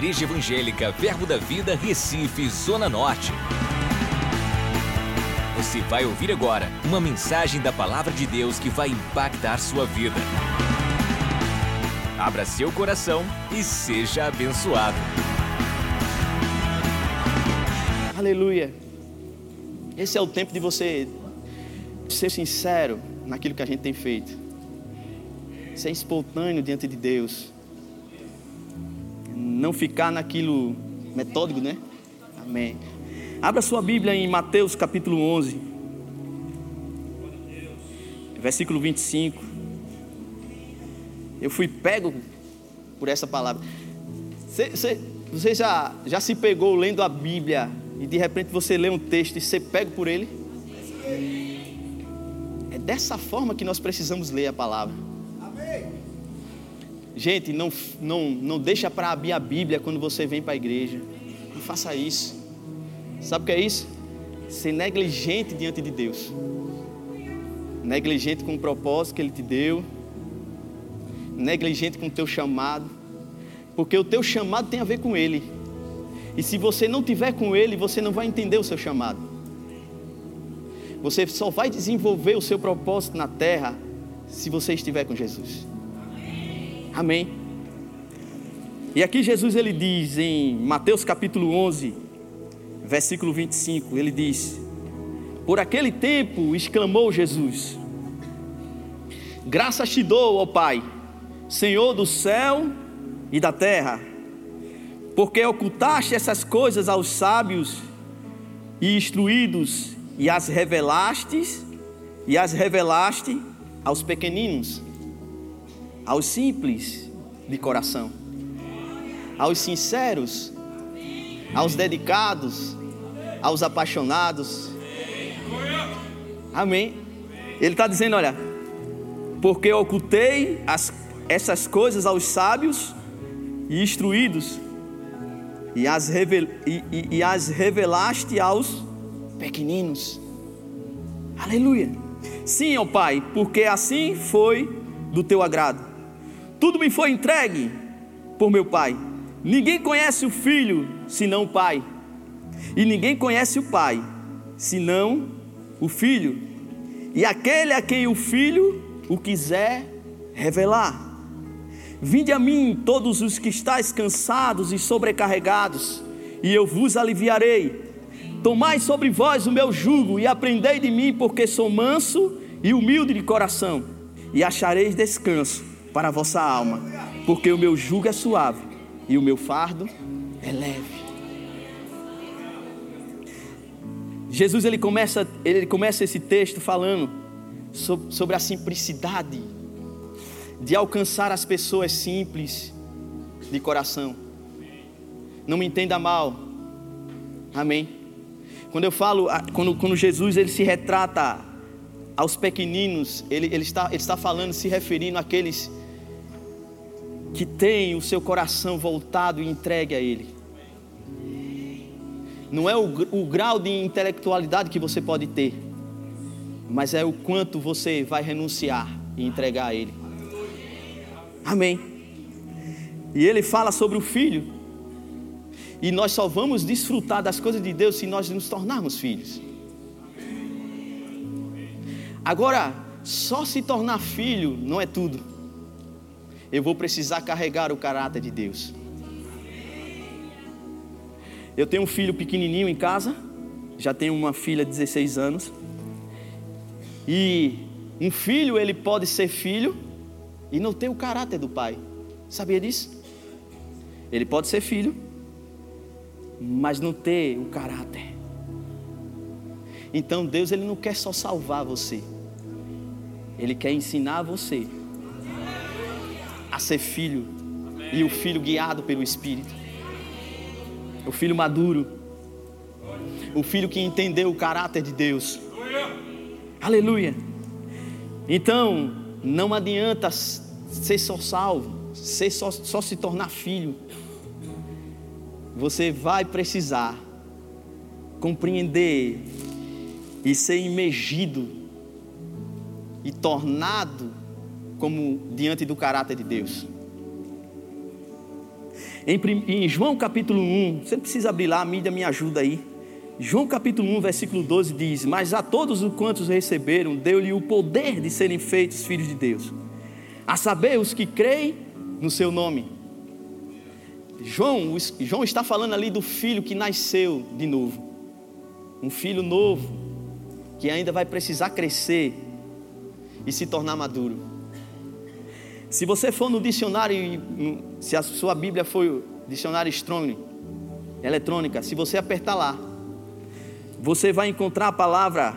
Igreja Evangélica Verbo da Vida, Recife, Zona Norte. Você vai ouvir agora uma mensagem da Palavra de Deus que vai impactar sua vida. Abra seu coração e seja abençoado. Aleluia. Esse é o tempo de você ser sincero naquilo que a gente tem feito. Ser espontâneo diante de Deus. Não ficar naquilo metódico, né? Amém. Abra sua Bíblia em Mateus capítulo 11, versículo 25. Eu fui pego por essa palavra. Você, você, já, já se pegou lendo a Bíblia e de repente você lê um texto e você pega por ele? É dessa forma que nós precisamos ler a palavra. Gente, não, não, não deixa para abrir a Bíblia quando você vem para a igreja. Não faça isso. Sabe o que é isso? Ser negligente diante de Deus. Negligente com o propósito que Ele te deu. Negligente com o teu chamado. Porque o teu chamado tem a ver com Ele. E se você não tiver com Ele, você não vai entender o seu chamado. Você só vai desenvolver o seu propósito na terra se você estiver com Jesus. Amém. E aqui Jesus ele diz em Mateus capítulo 11, versículo 25, ele diz: Por aquele tempo exclamou Jesus: Graças te dou, ó Pai, Senhor do céu e da terra, porque ocultaste essas coisas aos sábios e instruídos e as revelaste e as revelaste aos pequeninos, aos simples de coração, aos sinceros, aos dedicados, aos apaixonados. Amém. Ele está dizendo: olha, porque ocultei as, essas coisas aos sábios e instruídos, e as, revel, e, e, e as revelaste aos pequeninos. Aleluia. Sim, ó Pai, porque assim foi do teu agrado. Tudo me foi entregue por meu Pai. Ninguém conhece o Filho senão o Pai. E ninguém conhece o Pai senão o Filho. E aquele a quem o Filho o quiser revelar. Vinde a mim, todos os que estáis cansados e sobrecarregados, e eu vos aliviarei. Tomai sobre vós o meu jugo e aprendei de mim, porque sou manso e humilde de coração, e achareis descanso para a vossa alma, porque o meu jugo é suave e o meu fardo é leve. Jesus ele começa, ele começa esse texto falando sobre, a simplicidade de alcançar as pessoas simples de coração. Não me entenda mal. Amém. Quando eu falo, quando, quando Jesus ele se retrata aos pequeninos, ele, ele, está, ele está falando, se referindo àqueles que têm o seu coração voltado e entregue a Ele. Não é o, o grau de intelectualidade que você pode ter, mas é o quanto você vai renunciar e entregar a Ele. Amém. E ele fala sobre o filho. E nós só vamos desfrutar das coisas de Deus se nós nos tornarmos filhos. Agora, só se tornar filho não é tudo. Eu vou precisar carregar o caráter de Deus. Eu tenho um filho pequenininho em casa, já tenho uma filha de 16 anos. E um filho, ele pode ser filho e não ter o caráter do pai. Sabia disso? Ele pode ser filho, mas não ter o caráter. Então Deus ele não quer só salvar você. Ele quer ensinar você ser filho e o filho guiado pelo Espírito. O filho maduro. O filho que entendeu o caráter de Deus. Aleluia. Então, não adianta ser só salvo, ser só, só se tornar filho. Você vai precisar compreender e ser imergido e tornado como diante do caráter de Deus. Em, em João capítulo 1, você precisa abrir lá, a mídia me ajuda aí. João capítulo 1, versículo 12 diz: Mas a todos os quantos receberam, deu-lhe o poder de serem feitos filhos de Deus, a saber, os que creem no seu nome. João, João está falando ali do filho que nasceu de novo, um filho novo, que ainda vai precisar crescer e se tornar maduro. Se você for no dicionário, se a sua Bíblia for dicionário Strong, eletrônica, se você apertar lá, você vai encontrar a palavra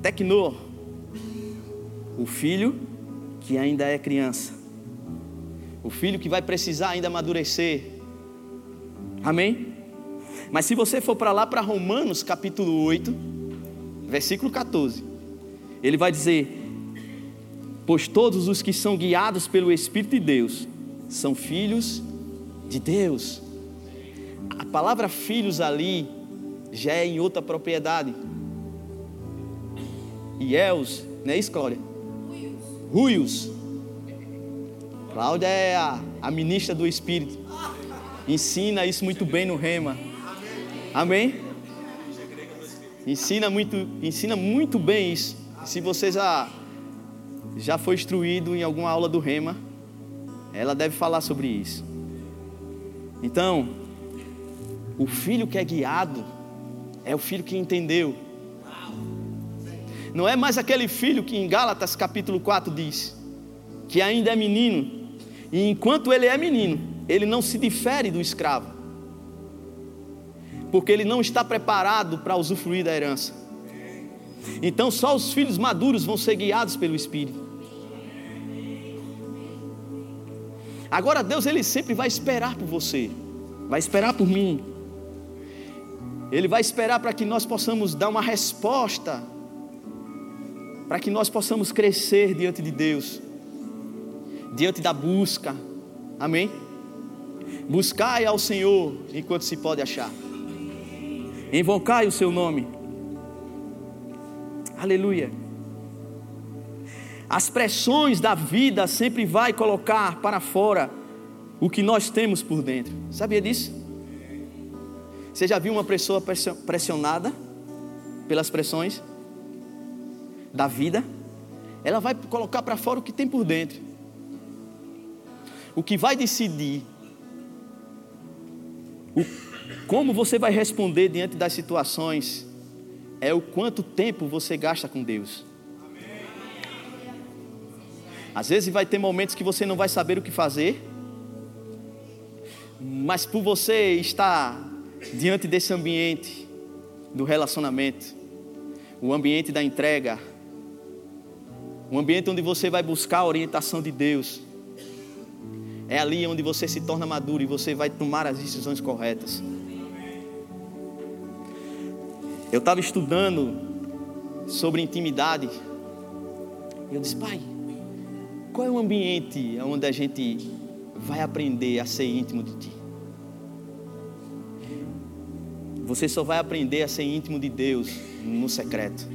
tecno, o filho que ainda é criança, o filho que vai precisar ainda amadurecer. Amém? Mas se você for para lá para Romanos capítulo 8, versículo 14, ele vai dizer: Pois todos os que são guiados pelo Espírito de Deus são filhos de Deus. A palavra filhos ali já é em outra propriedade. Iels, não é isso, Cláudia? Ruios. Cláudia é a, a ministra do Espírito. Ensina isso muito bem no Rema. Amém? Ensina muito, ensina muito bem isso. Se vocês já já foi instruído em alguma aula do Rema, ela deve falar sobre isso. Então, o filho que é guiado é o filho que entendeu. Não é mais aquele filho que em Gálatas capítulo 4 diz que ainda é menino, e enquanto ele é menino, ele não se difere do escravo, porque ele não está preparado para usufruir da herança. Então, só os filhos maduros vão ser guiados pelo Espírito. Agora Deus ele sempre vai esperar por você, vai esperar por mim. Ele vai esperar para que nós possamos dar uma resposta, para que nós possamos crescer diante de Deus, diante da busca. Amém? Buscai ao Senhor enquanto se pode achar. Invocai o seu nome. Aleluia. As pressões da vida sempre vai colocar para fora o que nós temos por dentro. Sabia disso? Você já viu uma pessoa pressionada pelas pressões da vida? Ela vai colocar para fora o que tem por dentro. O que vai decidir o, como você vai responder diante das situações é o quanto tempo você gasta com Deus. Às vezes vai ter momentos que você não vai saber o que fazer, mas por você estar diante desse ambiente do relacionamento, o ambiente da entrega, um ambiente onde você vai buscar a orientação de Deus. É ali onde você se torna maduro e você vai tomar as decisões corretas. Eu estava estudando sobre intimidade. E eu disse, pai, qual é o ambiente onde a gente vai aprender a ser íntimo de Ti? Você só vai aprender a ser íntimo de Deus no secreto.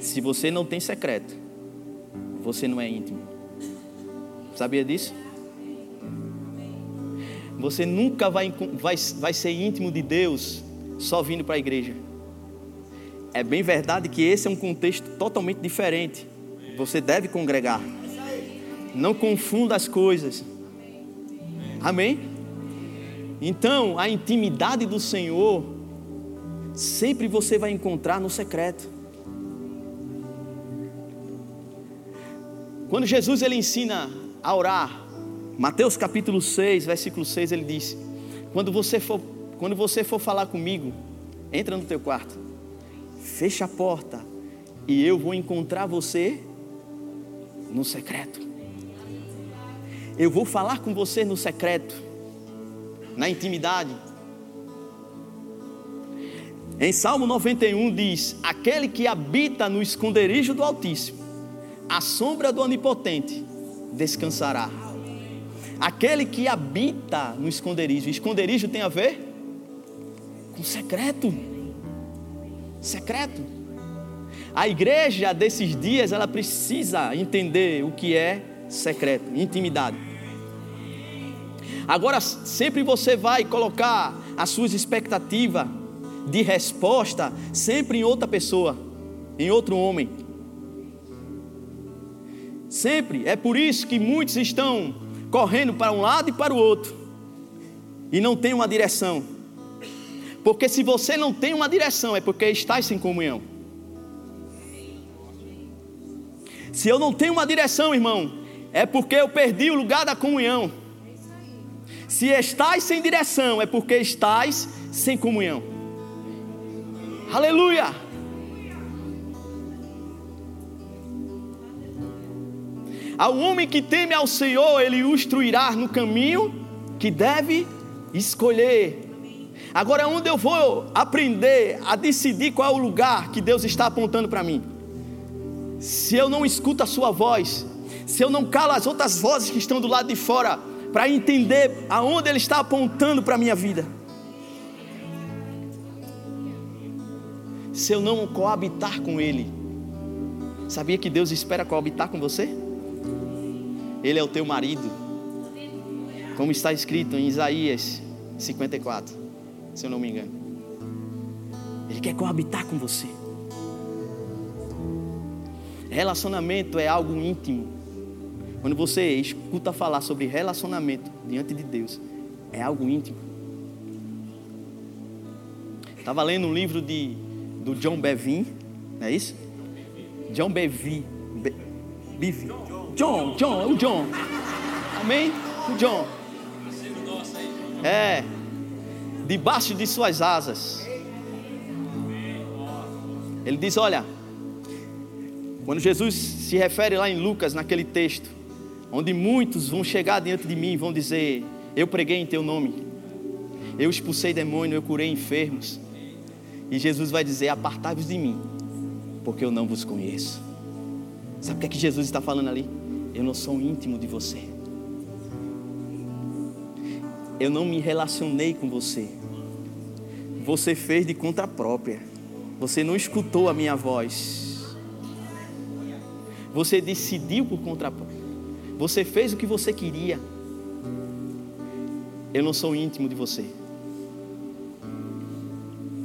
Se você não tem secreto, você não é íntimo. Sabia disso? Você nunca vai, vai, vai ser íntimo de Deus só vindo para a igreja. É bem verdade que esse é um contexto totalmente diferente. Você deve congregar. Não confunda as coisas. Amém? Então, a intimidade do Senhor sempre você vai encontrar no secreto. Quando Jesus ele ensina a orar, Mateus capítulo 6, versículo 6, ele diz: "Quando você for, quando você for falar comigo, entra no teu quarto. Fecha a porta e eu vou encontrar você no secreto. Eu vou falar com você no secreto, na intimidade. Em Salmo 91 diz: Aquele que habita no esconderijo do Altíssimo, a sombra do Onipotente descansará. Aquele que habita no esconderijo, esconderijo tem a ver com secreto. Secreto. A igreja desses dias, ela precisa entender o que é secreto, intimidade. Agora, sempre você vai colocar as suas expectativas de resposta sempre em outra pessoa, em outro homem. Sempre. É por isso que muitos estão correndo para um lado e para o outro e não tem uma direção. Porque se você não tem uma direção, é porque está sem comunhão. Se eu não tenho uma direção, irmão, é porque eu perdi o lugar da comunhão. Se estás sem direção, é porque estás sem comunhão. Aleluia! Ao homem que teme ao Senhor, ele o instruirá no caminho que deve escolher. Agora, onde eu vou aprender a decidir qual é o lugar que Deus está apontando para mim? Se eu não escuto a Sua voz, se eu não calo as outras vozes que estão do lado de fora, para entender aonde Ele está apontando para a minha vida. Se eu não coabitar com Ele, sabia que Deus espera coabitar com você? Ele é o teu marido, como está escrito em Isaías 54, se eu não me engano. Ele quer coabitar com você. Relacionamento é algo íntimo. Quando você escuta falar sobre relacionamento diante de Deus, é algo íntimo. Estava lendo um livro de, do John Bevin, não é isso? John Bevin. Be, Bevin. John, John, o John. Amém? O John. É. Debaixo de suas asas. Ele diz: Olha, quando Jesus se refere lá em Lucas, naquele texto, onde muitos vão chegar diante de mim e vão dizer: Eu preguei em teu nome, eu expulsei demônio, eu curei enfermos. E Jesus vai dizer: Apartai-vos de mim, porque eu não vos conheço. Sabe o que é que Jesus está falando ali? Eu não sou íntimo de você. Eu não me relacionei com você. Você fez de conta própria. Você não escutou a minha voz. Você decidiu por conta própria. Você fez o que você queria. Eu não sou íntimo de você.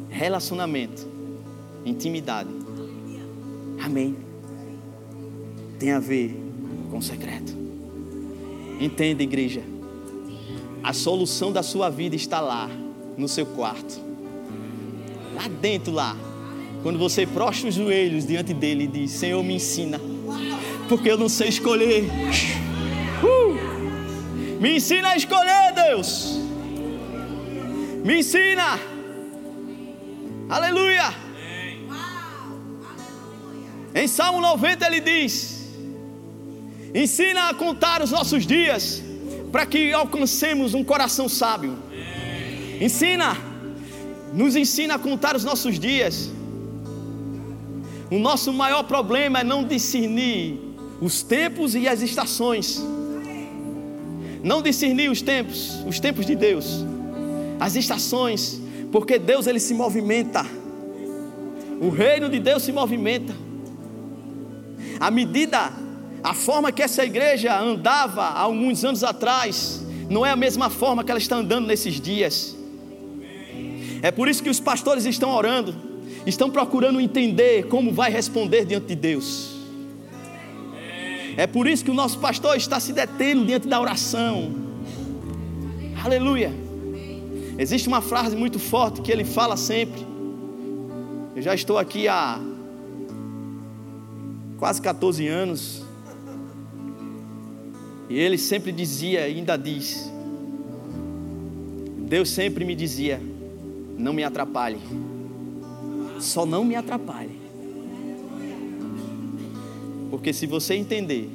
Relacionamento, intimidade. Amém. Tem a ver com secreto. Entenda, igreja. A solução da sua vida está lá, no seu quarto. Lá dentro, lá. Quando você prostra os joelhos diante dele e diz: Senhor, me ensina. Porque eu não sei escolher. Uh! Me ensina a escolher, Deus. Me ensina. Aleluia. Em Salmo 90 ele diz: Ensina a contar os nossos dias, para que alcancemos um coração sábio. Ensina, nos ensina a contar os nossos dias. O nosso maior problema é não discernir os tempos e as estações. Não discernir os tempos, os tempos de Deus, as estações, porque Deus ele se movimenta. O reino de Deus se movimenta. À medida, a forma que essa igreja andava há alguns anos atrás, não é a mesma forma que ela está andando nesses dias. É por isso que os pastores estão orando, estão procurando entender como vai responder diante de Deus. É por isso que o nosso pastor está se detendo diante da oração. Aleluia. Existe uma frase muito forte que ele fala sempre. Eu já estou aqui há quase 14 anos. E ele sempre dizia, e ainda diz: Deus sempre me dizia: Não me atrapalhe. Só não me atrapalhe. Porque se você entender,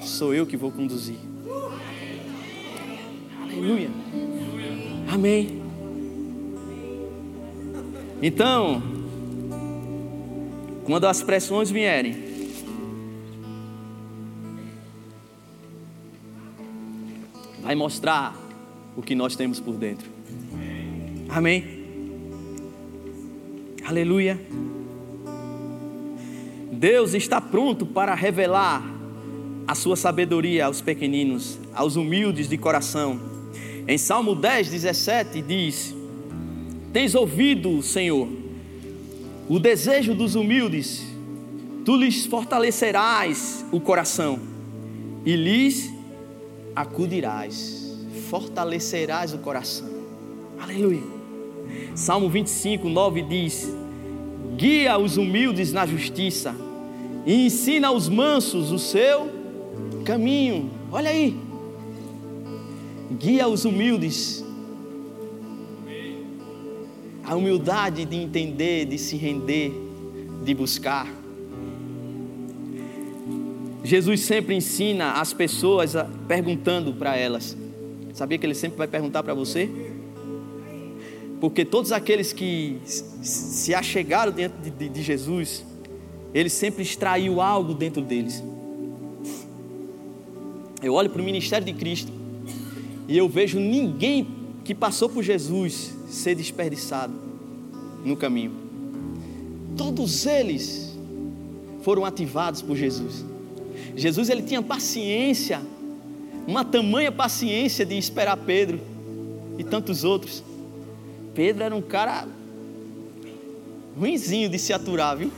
sou eu que vou conduzir. Aleluia. Amém. Então, quando as pressões vierem, vai mostrar o que nós temos por dentro. Amém. Aleluia. Deus está pronto para revelar a sua sabedoria aos pequeninos, aos humildes de coração. Em Salmo 10, 17 diz: Tens ouvido, Senhor, o desejo dos humildes, tu lhes fortalecerás o coração e lhes acudirás, fortalecerás o coração. Aleluia. Salmo 25, 9 diz: Guia os humildes na justiça e ensina aos mansos o seu caminho. Olha aí. Guia os humildes. A humildade de entender, de se render, de buscar. Jesus sempre ensina as pessoas perguntando para elas. Sabia que ele sempre vai perguntar para você? Porque todos aqueles que se achegaram diante de, de, de Jesus, ele sempre extraiu algo dentro deles. Eu olho para o ministério de Cristo e eu vejo ninguém que passou por Jesus ser desperdiçado no caminho. Todos eles foram ativados por Jesus. Jesus ele tinha paciência, uma tamanha paciência de esperar Pedro e tantos outros. Pedro era um cara ruinzinho de se aturar, viu?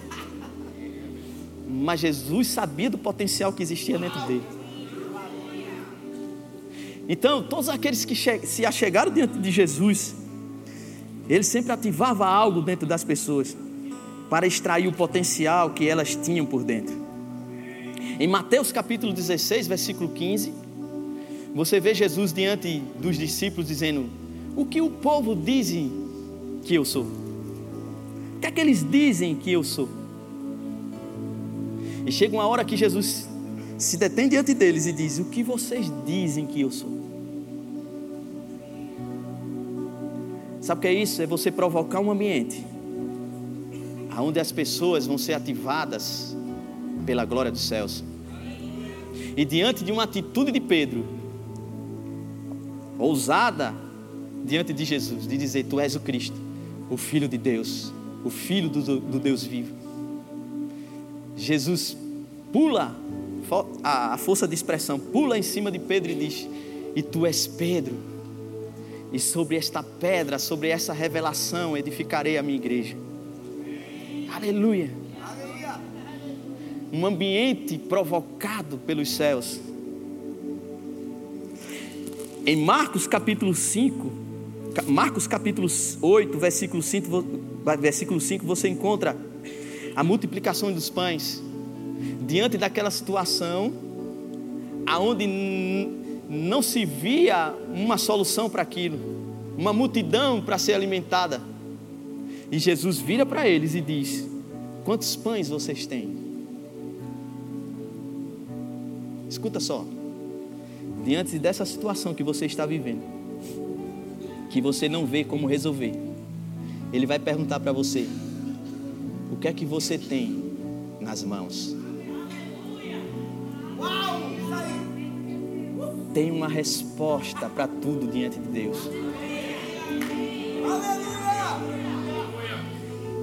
Mas Jesus sabia do potencial que existia dentro dele. Então, todos aqueles que se achegaram diante de Jesus, ele sempre ativava algo dentro das pessoas para extrair o potencial que elas tinham por dentro. Em Mateus capítulo 16, versículo 15, você vê Jesus diante dos discípulos dizendo: O que o povo diz que eu sou? O que é que eles dizem que eu sou? E chega uma hora que Jesus se detém diante deles e diz: O que vocês dizem que eu sou? Sabe o que é isso? É você provocar um ambiente onde as pessoas vão ser ativadas pela glória dos céus. E diante de uma atitude de Pedro, ousada diante de Jesus, de dizer: Tu és o Cristo, o Filho de Deus, o Filho do, do Deus vivo. Jesus pula, a força de expressão, pula em cima de Pedro e diz: E tu és Pedro, e sobre esta pedra, sobre essa revelação, edificarei a minha igreja. Aleluia. Um ambiente provocado pelos céus. Em Marcos capítulo 5, Marcos capítulo 8, versículo 5, versículo 5, você encontra a multiplicação dos pães. Diante daquela situação, aonde não se via uma solução para aquilo, uma multidão para ser alimentada. E Jesus vira para eles e diz: Quantos pães vocês têm? Escuta só. Diante dessa situação que você está vivendo, que você não vê como resolver, Ele vai perguntar para você: O que é que você tem nas mãos? tem uma resposta para tudo diante de Deus.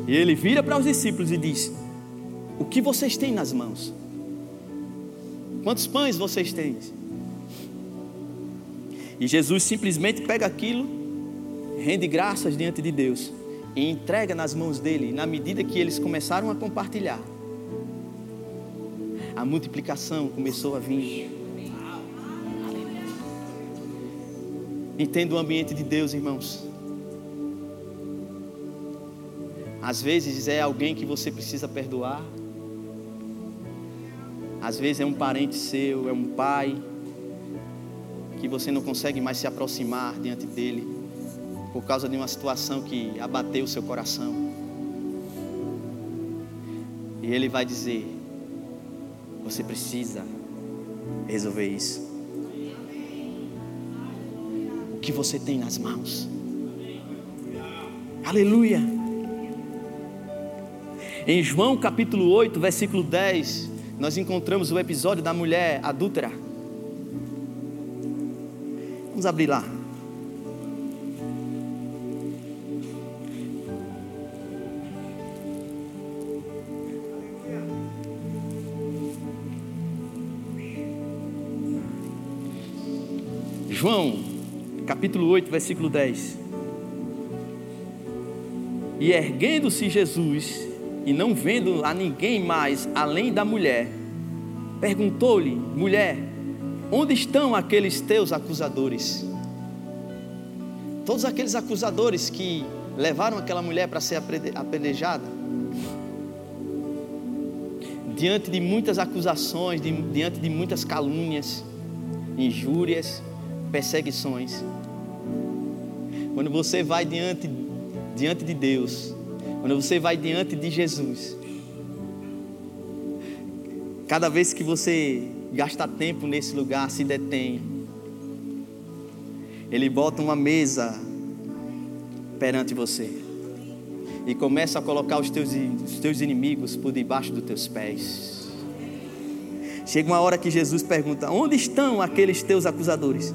E ele vira para os discípulos e diz: O que vocês têm nas mãos? Quantos pães vocês têm? E Jesus simplesmente pega aquilo, rende graças diante de Deus e entrega nas mãos dele. Na medida que eles começaram a compartilhar, a multiplicação começou a vir. Entenda o ambiente de Deus, irmãos. Às vezes é alguém que você precisa perdoar. Às vezes é um parente seu, é um pai que você não consegue mais se aproximar diante dele por causa de uma situação que abateu o seu coração. E ele vai dizer: Você precisa resolver isso que você tem nas mãos. Aleluia. Em João capítulo 8, versículo 10, nós encontramos o episódio da mulher adúltera. Vamos abrir lá. João capítulo 8, versículo 10. E erguendo-se Jesus, e não vendo a ninguém mais além da mulher, perguntou-lhe: Mulher, onde estão aqueles teus acusadores? Todos aqueles acusadores que levaram aquela mulher para ser apedrejada, diante de muitas acusações, diante de muitas calúnias, injúrias, perseguições. Quando você vai diante diante de Deus, quando você vai diante de Jesus, cada vez que você gasta tempo nesse lugar, se detém, Ele bota uma mesa perante você e começa a colocar os teus, os teus inimigos por debaixo dos teus pés. Chega uma hora que Jesus pergunta: Onde estão aqueles teus acusadores?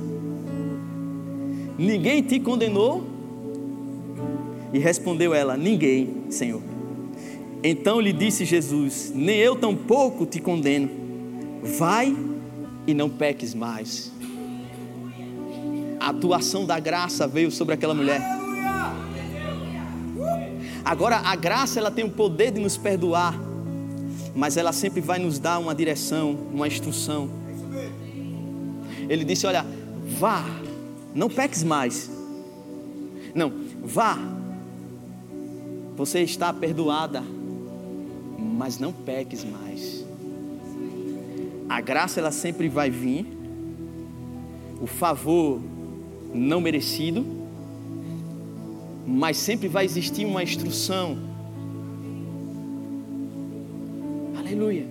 Ninguém te condenou? E respondeu ela: Ninguém, Senhor. Então lhe disse Jesus: Nem eu tampouco te condeno. Vai e não peques mais. A atuação da graça veio sobre aquela mulher. Agora a graça ela tem o poder de nos perdoar, mas ela sempre vai nos dar uma direção, uma instrução. Ele disse: Olha, vá, não peques mais. Não, vá, você está perdoada, mas não peques mais. A graça ela sempre vai vir, o favor não merecido, mas sempre vai existir uma instrução. Aleluia.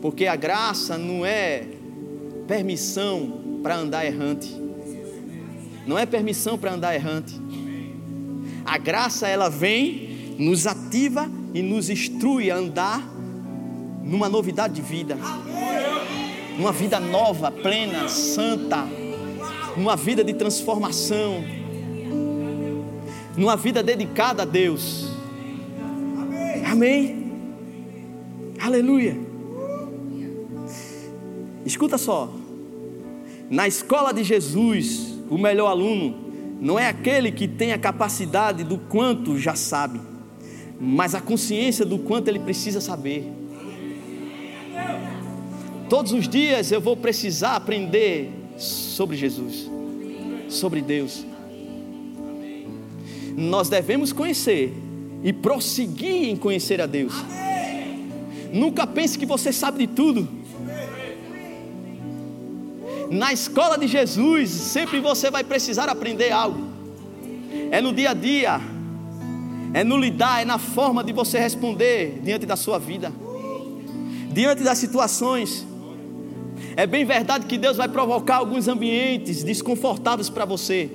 Porque a graça não é permissão para andar errante. Não é permissão para andar errante. A graça ela vem, nos ativa e nos instrui a andar numa novidade de vida. Numa vida nova, plena, santa. Numa vida de transformação. Numa vida dedicada a Deus. Amém. Aleluia. Escuta só. Na escola de Jesus, o melhor aluno não é aquele que tem a capacidade do quanto já sabe, mas a consciência do quanto ele precisa saber. Todos os dias eu vou precisar aprender sobre Jesus, sobre Deus. Nós devemos conhecer e prosseguir em conhecer a Deus. Nunca pense que você sabe de tudo. Na escola de Jesus, sempre você vai precisar aprender algo. É no dia a dia, é no lidar, é na forma de você responder diante da sua vida, diante das situações. É bem verdade que Deus vai provocar alguns ambientes desconfortáveis para você.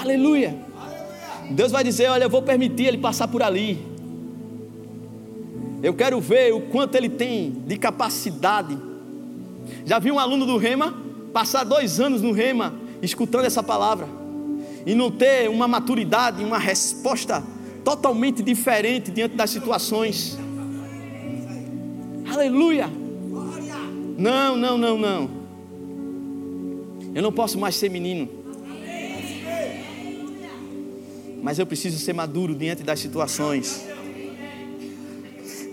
Aleluia. Deus vai dizer: Olha, eu vou permitir ele passar por ali. Eu quero ver o quanto ele tem de capacidade já vi um aluno do Rema passar dois anos no Rema escutando essa palavra e não ter uma maturidade, uma resposta totalmente diferente diante das situações. Aleluia! Não, não, não, não. Eu não posso mais ser menino. Mas eu preciso ser maduro diante das situações.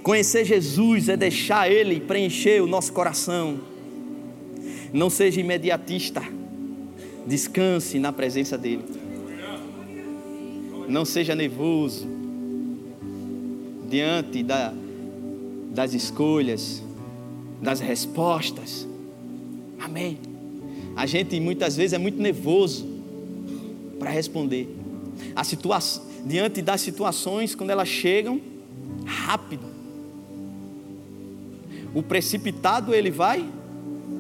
Conhecer Jesus é deixar Ele preencher o nosso coração. Não seja imediatista. Descanse na presença dEle. Não seja nervoso diante da, das escolhas, das respostas. Amém. A gente muitas vezes é muito nervoso para responder. A situação, diante das situações, quando elas chegam, rápido. O precipitado ele vai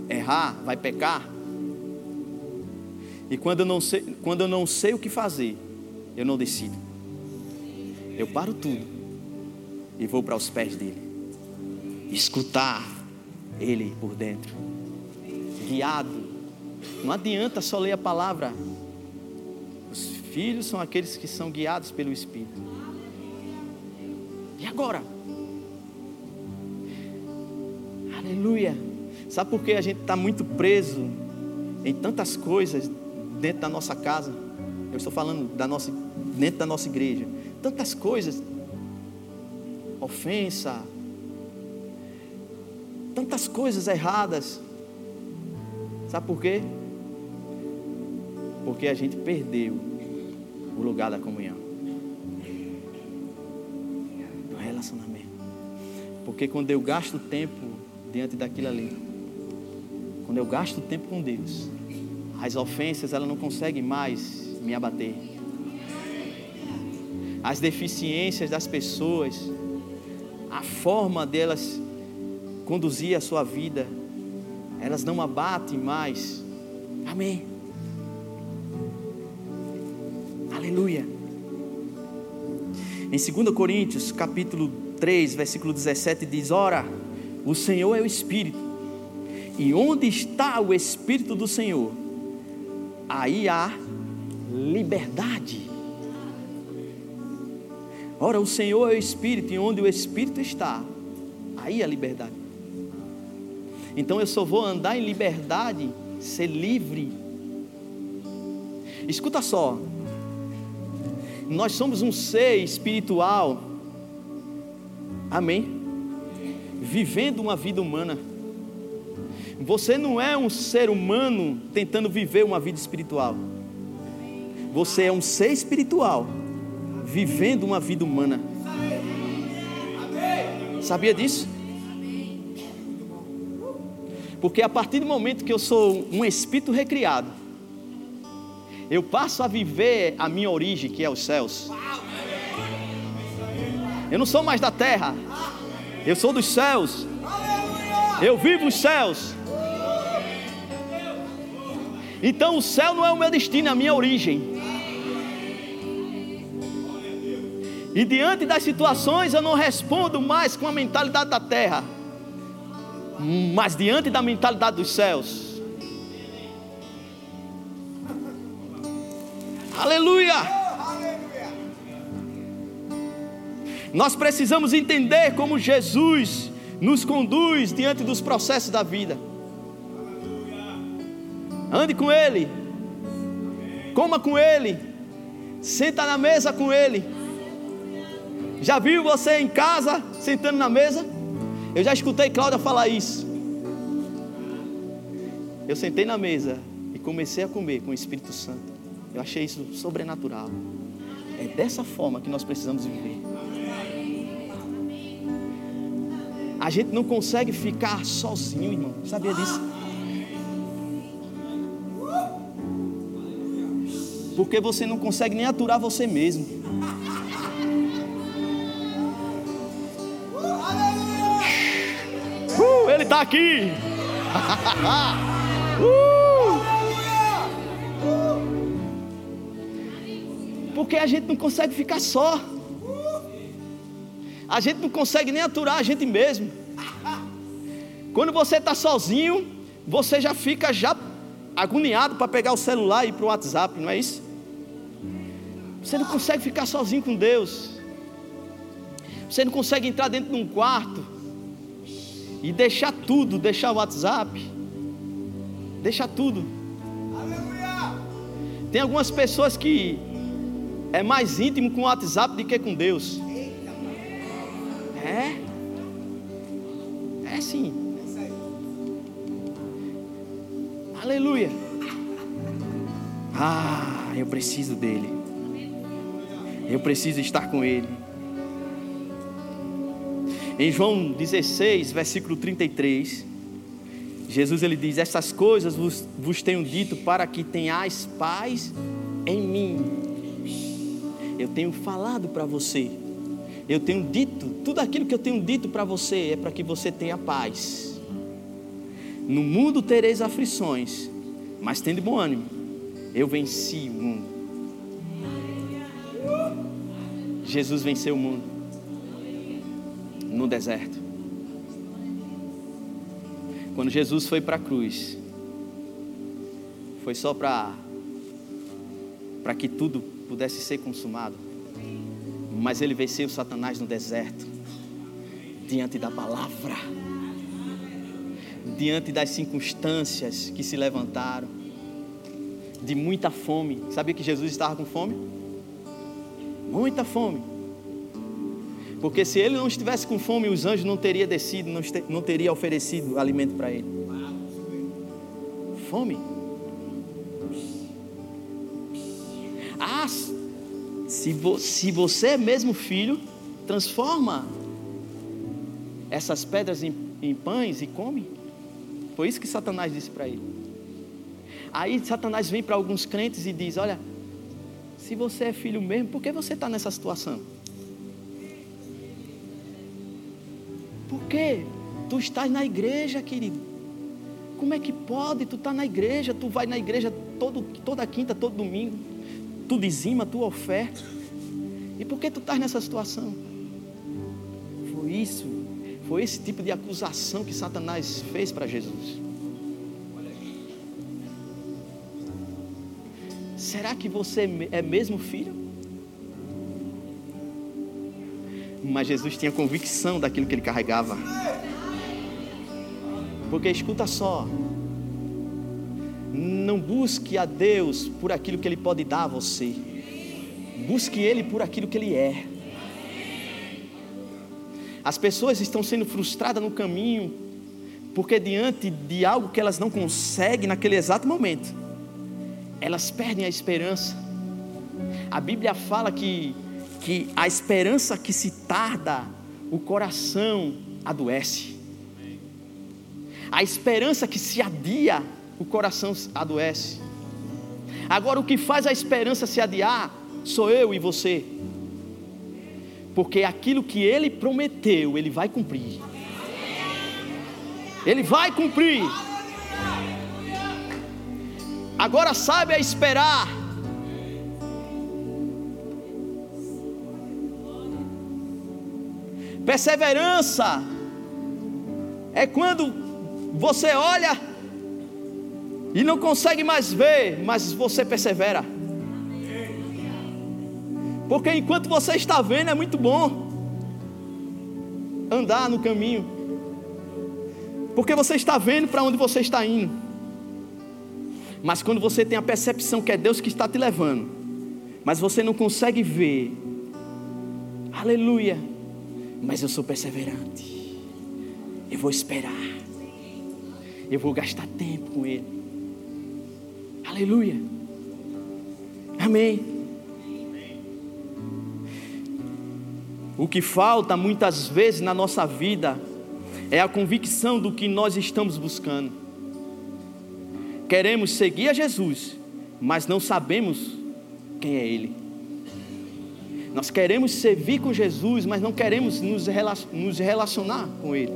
errar, vai pecar. E quando eu não sei, quando eu não sei o que fazer, eu não decido. Eu paro tudo e vou para os pés dele. Escutar ele por dentro. Guiado. Não adianta só ler a palavra. Os filhos são aqueles que são guiados pelo Espírito. E agora? Aleluia. Sabe por que a gente está muito preso em tantas coisas dentro da nossa casa. Eu estou falando da nossa, dentro da nossa igreja. Tantas coisas. Ofensa. Tantas coisas erradas. Sabe por quê? Porque a gente perdeu o lugar da comunhão. Do relacionamento. Porque quando eu gasto tempo diante daquilo ali, quando eu gasto tempo com Deus, as ofensas ela não conseguem mais me abater. As deficiências das pessoas, a forma delas conduzir a sua vida, elas não abatem mais. Amém. Aleluia. Em 2 Coríntios, capítulo 3, versículo 17 diz: Ora, o Senhor é o Espírito. E onde está o Espírito do Senhor? Aí há liberdade. Ora, o Senhor é o Espírito, e onde o Espírito está, aí há liberdade. Então eu só vou andar em liberdade, ser livre. Escuta só, nós somos um ser espiritual, amém? Vivendo uma vida humana. Você não é um ser humano tentando viver uma vida espiritual. Você é um ser espiritual vivendo uma vida humana. Sabia disso? Porque a partir do momento que eu sou um espírito recriado, eu passo a viver a minha origem, que é os céus. Eu não sou mais da terra, eu sou dos céus. Eu vivo os céus. Então o céu não é o meu destino, é a minha origem. E diante das situações eu não respondo mais com a mentalidade da terra, mas diante da mentalidade dos céus. Aleluia! Nós precisamos entender como Jesus nos conduz diante dos processos da vida. Ande com Ele, coma com Ele, senta na mesa com Ele. Já viu você em casa sentando na mesa? Eu já escutei Cláudia falar isso. Eu sentei na mesa e comecei a comer com o Espírito Santo. Eu achei isso sobrenatural. É dessa forma que nós precisamos viver. A gente não consegue ficar sozinho, irmão. Sabia disso? Porque você não consegue nem aturar você mesmo. Uh, ele está aqui. uh! Porque a gente não consegue ficar só. A gente não consegue nem aturar a gente mesmo. Quando você está sozinho, você já fica já agoniado para pegar o celular e ir para o WhatsApp, não é isso? Você não consegue ficar sozinho com Deus. Você não consegue entrar dentro de um quarto e deixar tudo, deixar o WhatsApp, deixar tudo. Tem algumas pessoas que é mais íntimo com o WhatsApp do que com Deus. É? É sim. Aleluia. Ah, eu preciso dele. Eu preciso estar com ele. Em João 16, versículo 33, Jesus ele diz: Essas coisas vos, vos tenho dito para que tenhais paz em mim. Eu tenho falado para você, eu tenho dito, tudo aquilo que eu tenho dito para você é para que você tenha paz. No mundo tereis aflições, mas tende bom ânimo, eu venci o mundo. Jesus venceu o mundo no deserto. Quando Jesus foi para a cruz, foi só para para que tudo pudesse ser consumado. Mas ele venceu Satanás no deserto, diante da palavra, diante das circunstâncias que se levantaram. de muita fome. Sabia que Jesus estava com fome? Muita fome. Porque se ele não estivesse com fome, os anjos não teriam descido, não, não teria oferecido alimento para ele. Fome. Ah, se, vo, se você é mesmo filho, transforma essas pedras em, em pães e come. Foi isso que Satanás disse para ele. Aí Satanás vem para alguns crentes e diz: Olha, se você é filho mesmo, por que você está nessa situação? Por que tu estás na igreja, querido? Como é que pode? Tu está na igreja, tu vai na igreja todo, toda quinta, todo domingo, tu dizima, tu oferta. E por que tu estás nessa situação? Foi isso, foi esse tipo de acusação que Satanás fez para Jesus. Será que você é mesmo filho? Mas Jesus tinha convicção daquilo que ele carregava. Porque escuta só, não busque a Deus por aquilo que Ele pode dar a você, busque Ele por aquilo que Ele é. As pessoas estão sendo frustradas no caminho, porque diante de algo que elas não conseguem naquele exato momento, elas perdem a esperança. A Bíblia fala que, que a esperança que se tarda, o coração adoece. A esperança que se adia, o coração adoece. Agora, o que faz a esperança se adiar sou eu e você porque aquilo que ele prometeu, ele vai cumprir. Ele vai cumprir. Agora sabe a esperar. Perseverança é quando você olha e não consegue mais ver, mas você persevera. Porque enquanto você está vendo, é muito bom andar no caminho. Porque você está vendo para onde você está indo. Mas quando você tem a percepção que é Deus que está te levando, mas você não consegue ver, aleluia, mas eu sou perseverante, eu vou esperar, eu vou gastar tempo com Ele, aleluia, amém. O que falta muitas vezes na nossa vida é a convicção do que nós estamos buscando. Queremos seguir a Jesus, mas não sabemos quem é Ele. Nós queremos servir com Jesus, mas não queremos nos relacionar com Ele.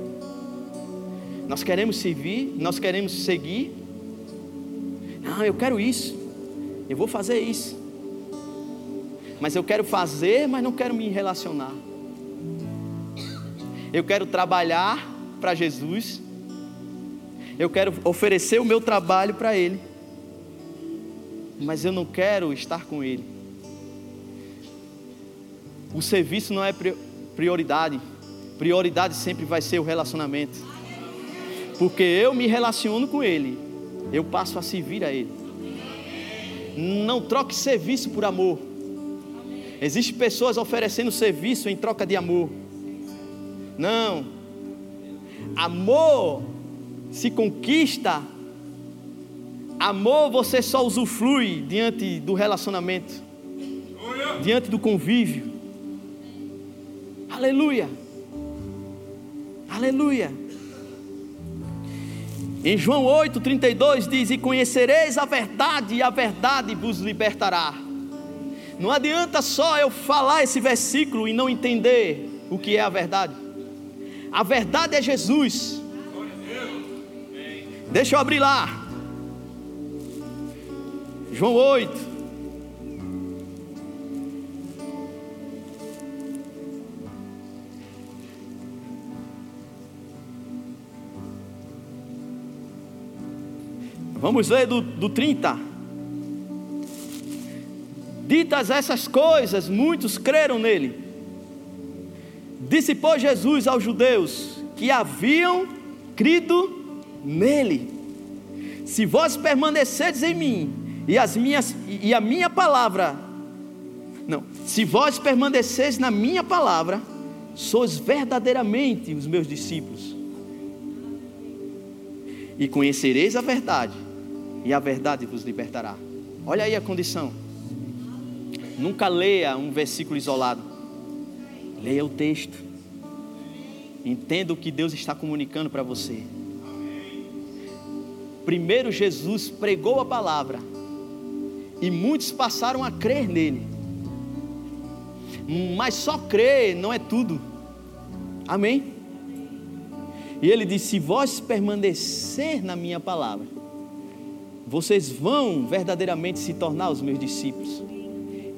Nós queremos servir, nós queremos seguir. Não, eu quero isso, eu vou fazer isso. Mas eu quero fazer, mas não quero me relacionar. Eu quero trabalhar para Jesus. Eu quero oferecer o meu trabalho para Ele. Mas eu não quero estar com Ele. O serviço não é prioridade. Prioridade sempre vai ser o relacionamento. Porque eu me relaciono com Ele. Eu passo a servir a Ele. Não troque serviço por amor. Existem pessoas oferecendo serviço em troca de amor. Não. Amor se conquista. Amor você só usufrui diante do relacionamento, diante do convívio. Aleluia. Aleluia. Em João 8,32 diz: E conhecereis a verdade, e a verdade vos libertará. Não adianta só eu falar esse versículo e não entender o que é a verdade. A verdade é Jesus. Deixa eu abrir lá. João 8. Vamos ler do, do 30. Ditas essas coisas, muitos creram nele. Disse, pois, Jesus aos judeus que haviam crido nele: Se vós permanecerdes em mim e as minhas e a minha palavra não, se vós permaneceis na minha palavra, sois verdadeiramente os meus discípulos. E conhecereis a verdade, e a verdade vos libertará. Olha aí a condição. Nunca leia um versículo isolado. Leia o texto. Entenda o que Deus está comunicando para você. Primeiro Jesus pregou a palavra e muitos passaram a crer nele. Mas só crer não é tudo. Amém? E ele disse: Se vós permanecer na minha palavra, vocês vão verdadeiramente se tornar os meus discípulos.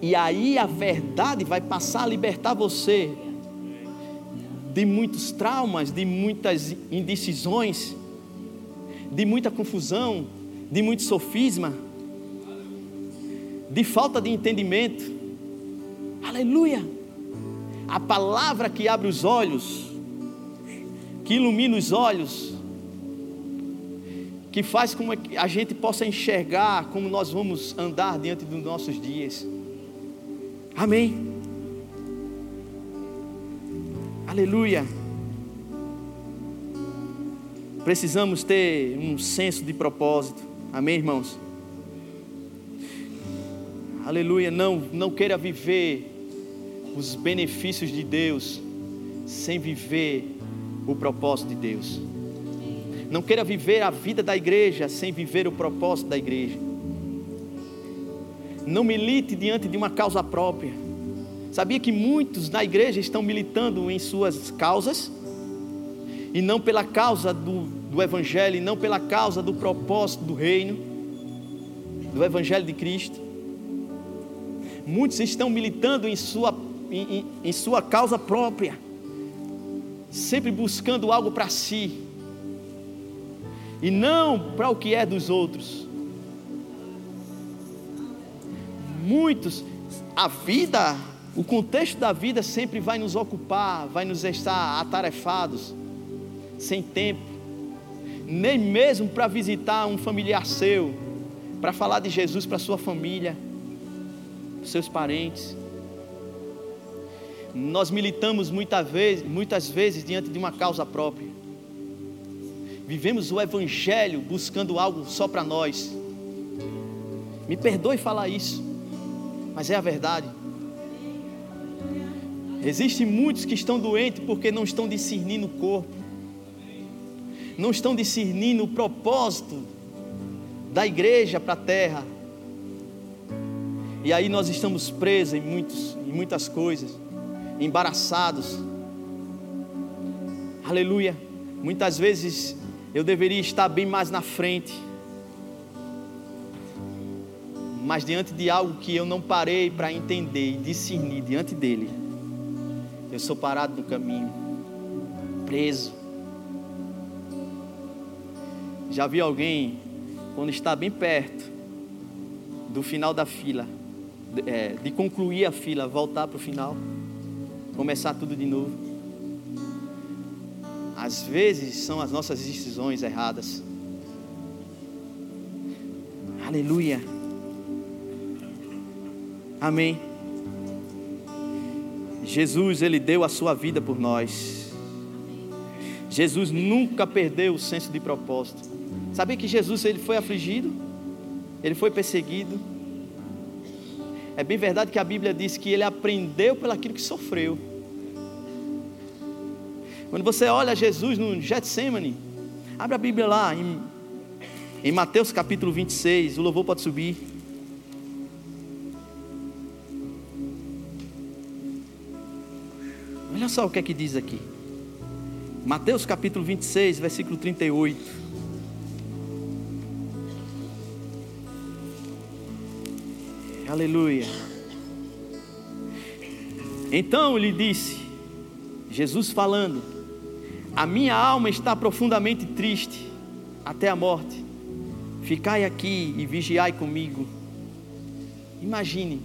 E aí a verdade vai passar a libertar você de muitos traumas, de muitas indecisões, de muita confusão, de muito sofisma, de falta de entendimento. Aleluia! A palavra que abre os olhos, que ilumina os olhos, que faz com que a gente possa enxergar como nós vamos andar diante dos nossos dias. Amém. Aleluia. Precisamos ter um senso de propósito. Amém, irmãos? Aleluia. Não, não queira viver os benefícios de Deus sem viver o propósito de Deus. Não queira viver a vida da igreja sem viver o propósito da igreja. Não milite diante de uma causa própria. Sabia que muitos na igreja estão militando em suas causas e não pela causa do, do Evangelho, e não pela causa do propósito do reino, do Evangelho de Cristo. Muitos estão militando em sua, em, em sua causa própria, sempre buscando algo para si, e não para o que é dos outros. Muitos, a vida, o contexto da vida sempre vai nos ocupar, vai nos estar atarefados, sem tempo, nem mesmo para visitar um familiar seu, para falar de Jesus para sua família, seus parentes. Nós militamos muitas vezes, muitas vezes diante de uma causa própria. Vivemos o Evangelho buscando algo só para nós. Me perdoe falar isso mas é a verdade. Existem muitos que estão doentes porque não estão discernindo o corpo, não estão discernindo o propósito da igreja para a terra. E aí nós estamos presos em, muitos, em muitas coisas, embaraçados. Aleluia. Muitas vezes eu deveria estar bem mais na frente mas diante de algo que eu não parei para entender e discernir diante dele, eu sou parado no caminho, preso. Já vi alguém, quando está bem perto do final da fila, é, de concluir a fila, voltar para o final, começar tudo de novo. Às vezes são as nossas decisões erradas. Aleluia. Amém. Jesus, ele deu a sua vida por nós. Jesus nunca perdeu o senso de propósito. Sabia que Jesus ele foi afligido? Ele foi perseguido? É bem verdade que a Bíblia diz que ele aprendeu pelo aquilo que sofreu. Quando você olha Jesus no Getsemane, abre a Bíblia lá em, em Mateus capítulo 26, o louvor pode subir. Olha só o que é que diz aqui. Mateus capítulo 26, versículo 38. Aleluia. Então ele disse, Jesus falando: A minha alma está profundamente triste até a morte. Ficai aqui e vigiai comigo. Imagine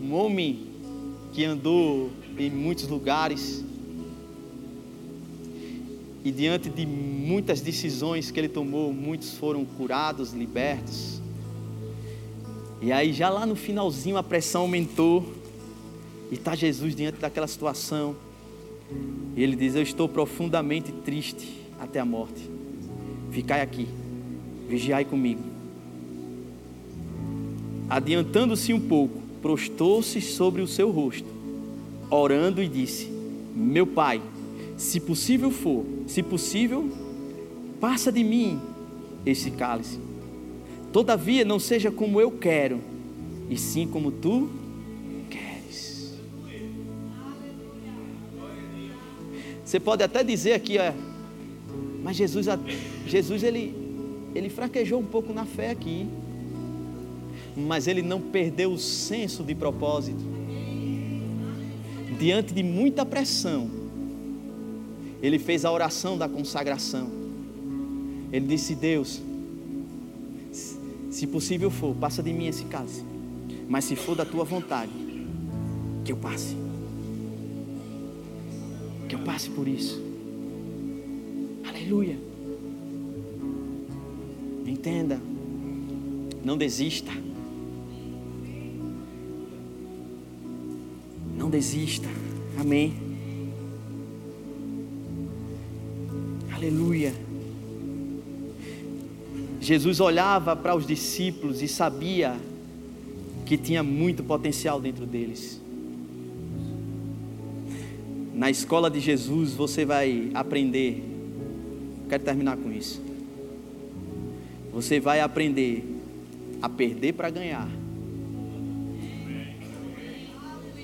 um homem que andou em muitos lugares. E diante de muitas decisões que ele tomou, muitos foram curados, libertos. E aí, já lá no finalzinho, a pressão aumentou. E está Jesus diante daquela situação. E ele diz: Eu estou profundamente triste até a morte. Ficai aqui, vigiai comigo. Adiantando-se um pouco, prostou-se sobre o seu rosto, orando e disse: Meu pai, se possível for, se possível, passa de mim esse cálice. Todavia, não seja como eu quero, e sim como tu queres. Você pode até dizer aqui, é, mas Jesus, Jesus ele, ele fraquejou um pouco na fé aqui, mas ele não perdeu o senso de propósito. Diante de muita pressão, ele fez a oração da consagração. Ele disse: Deus, se possível for, passa de mim esse cálice. Mas se for da tua vontade, que eu passe. Que eu passe por isso. Aleluia. Entenda. Não desista. Não desista. Amém. Aleluia. Jesus olhava para os discípulos e sabia que tinha muito potencial dentro deles. Na escola de Jesus você vai aprender. Quero terminar com isso. Você vai aprender a perder para ganhar.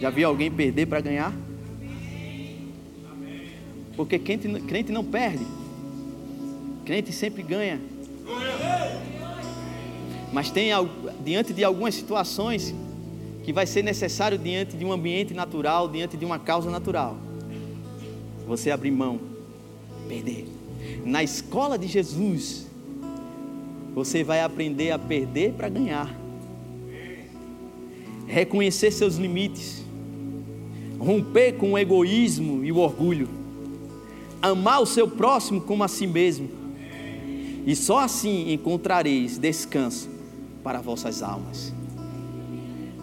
Já viu alguém perder para ganhar? Porque crente, não perde. Crente sempre ganha. Mas tem diante de algumas situações que vai ser necessário diante de um ambiente natural, diante de uma causa natural. Você abrir mão, perder. Na escola de Jesus, você vai aprender a perder para ganhar. Reconhecer seus limites. Romper com o egoísmo e o orgulho. Amar o seu próximo como a si mesmo e só assim encontrareis descanso para vossas almas.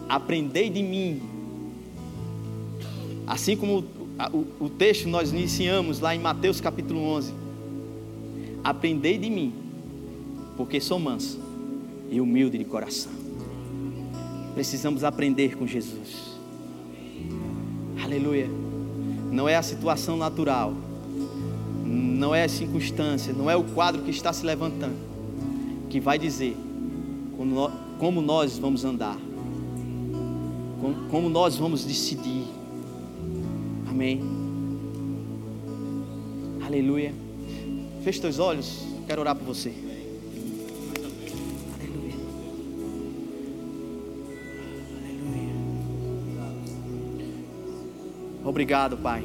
Aprendei de mim. Assim como o, o texto nós iniciamos lá em Mateus capítulo 11. Aprendei de mim, porque sou manso e humilde de coração. Precisamos aprender com Jesus. Aleluia. Não é a situação natural não é a circunstância, não é o quadro que está se levantando, que vai dizer como nós vamos andar, como nós vamos decidir. Amém. Aleluia. Feche teus olhos, quero orar por você. Aleluia. Obrigado, Pai.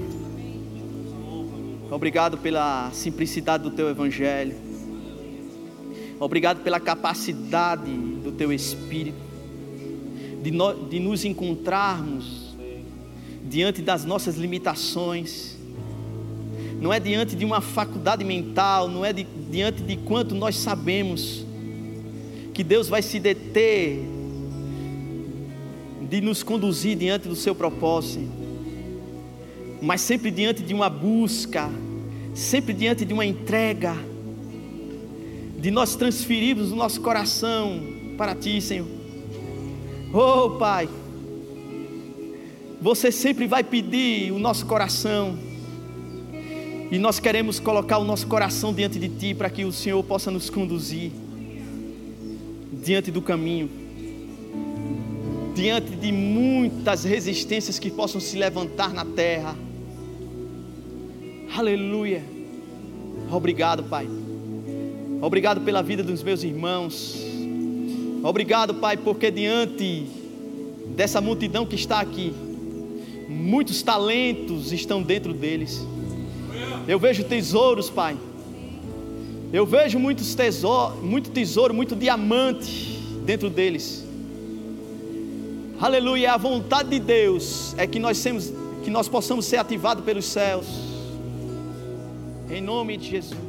Obrigado pela simplicidade do teu evangelho. Obrigado pela capacidade do teu espírito de, no, de nos encontrarmos diante das nossas limitações. Não é diante de uma faculdade mental, não é de, diante de quanto nós sabemos que Deus vai se deter de nos conduzir diante do seu propósito mas sempre diante de uma busca, sempre diante de uma entrega, de nós transferirmos o nosso coração para Ti, Senhor. Oh, Pai, você sempre vai pedir o nosso coração, e nós queremos colocar o nosso coração diante de Ti para que o Senhor possa nos conduzir diante do caminho, diante de muitas resistências que possam se levantar na terra Aleluia. Obrigado, Pai. Obrigado pela vida dos meus irmãos. Obrigado, Pai, porque diante dessa multidão que está aqui, muitos talentos estão dentro deles. Eu vejo tesouros, Pai. Eu vejo muitos tesouros, muito tesouro, muito diamante dentro deles. Aleluia. A vontade de Deus é que nós, temos, que nós possamos ser ativados pelos céus em nome de Jesus.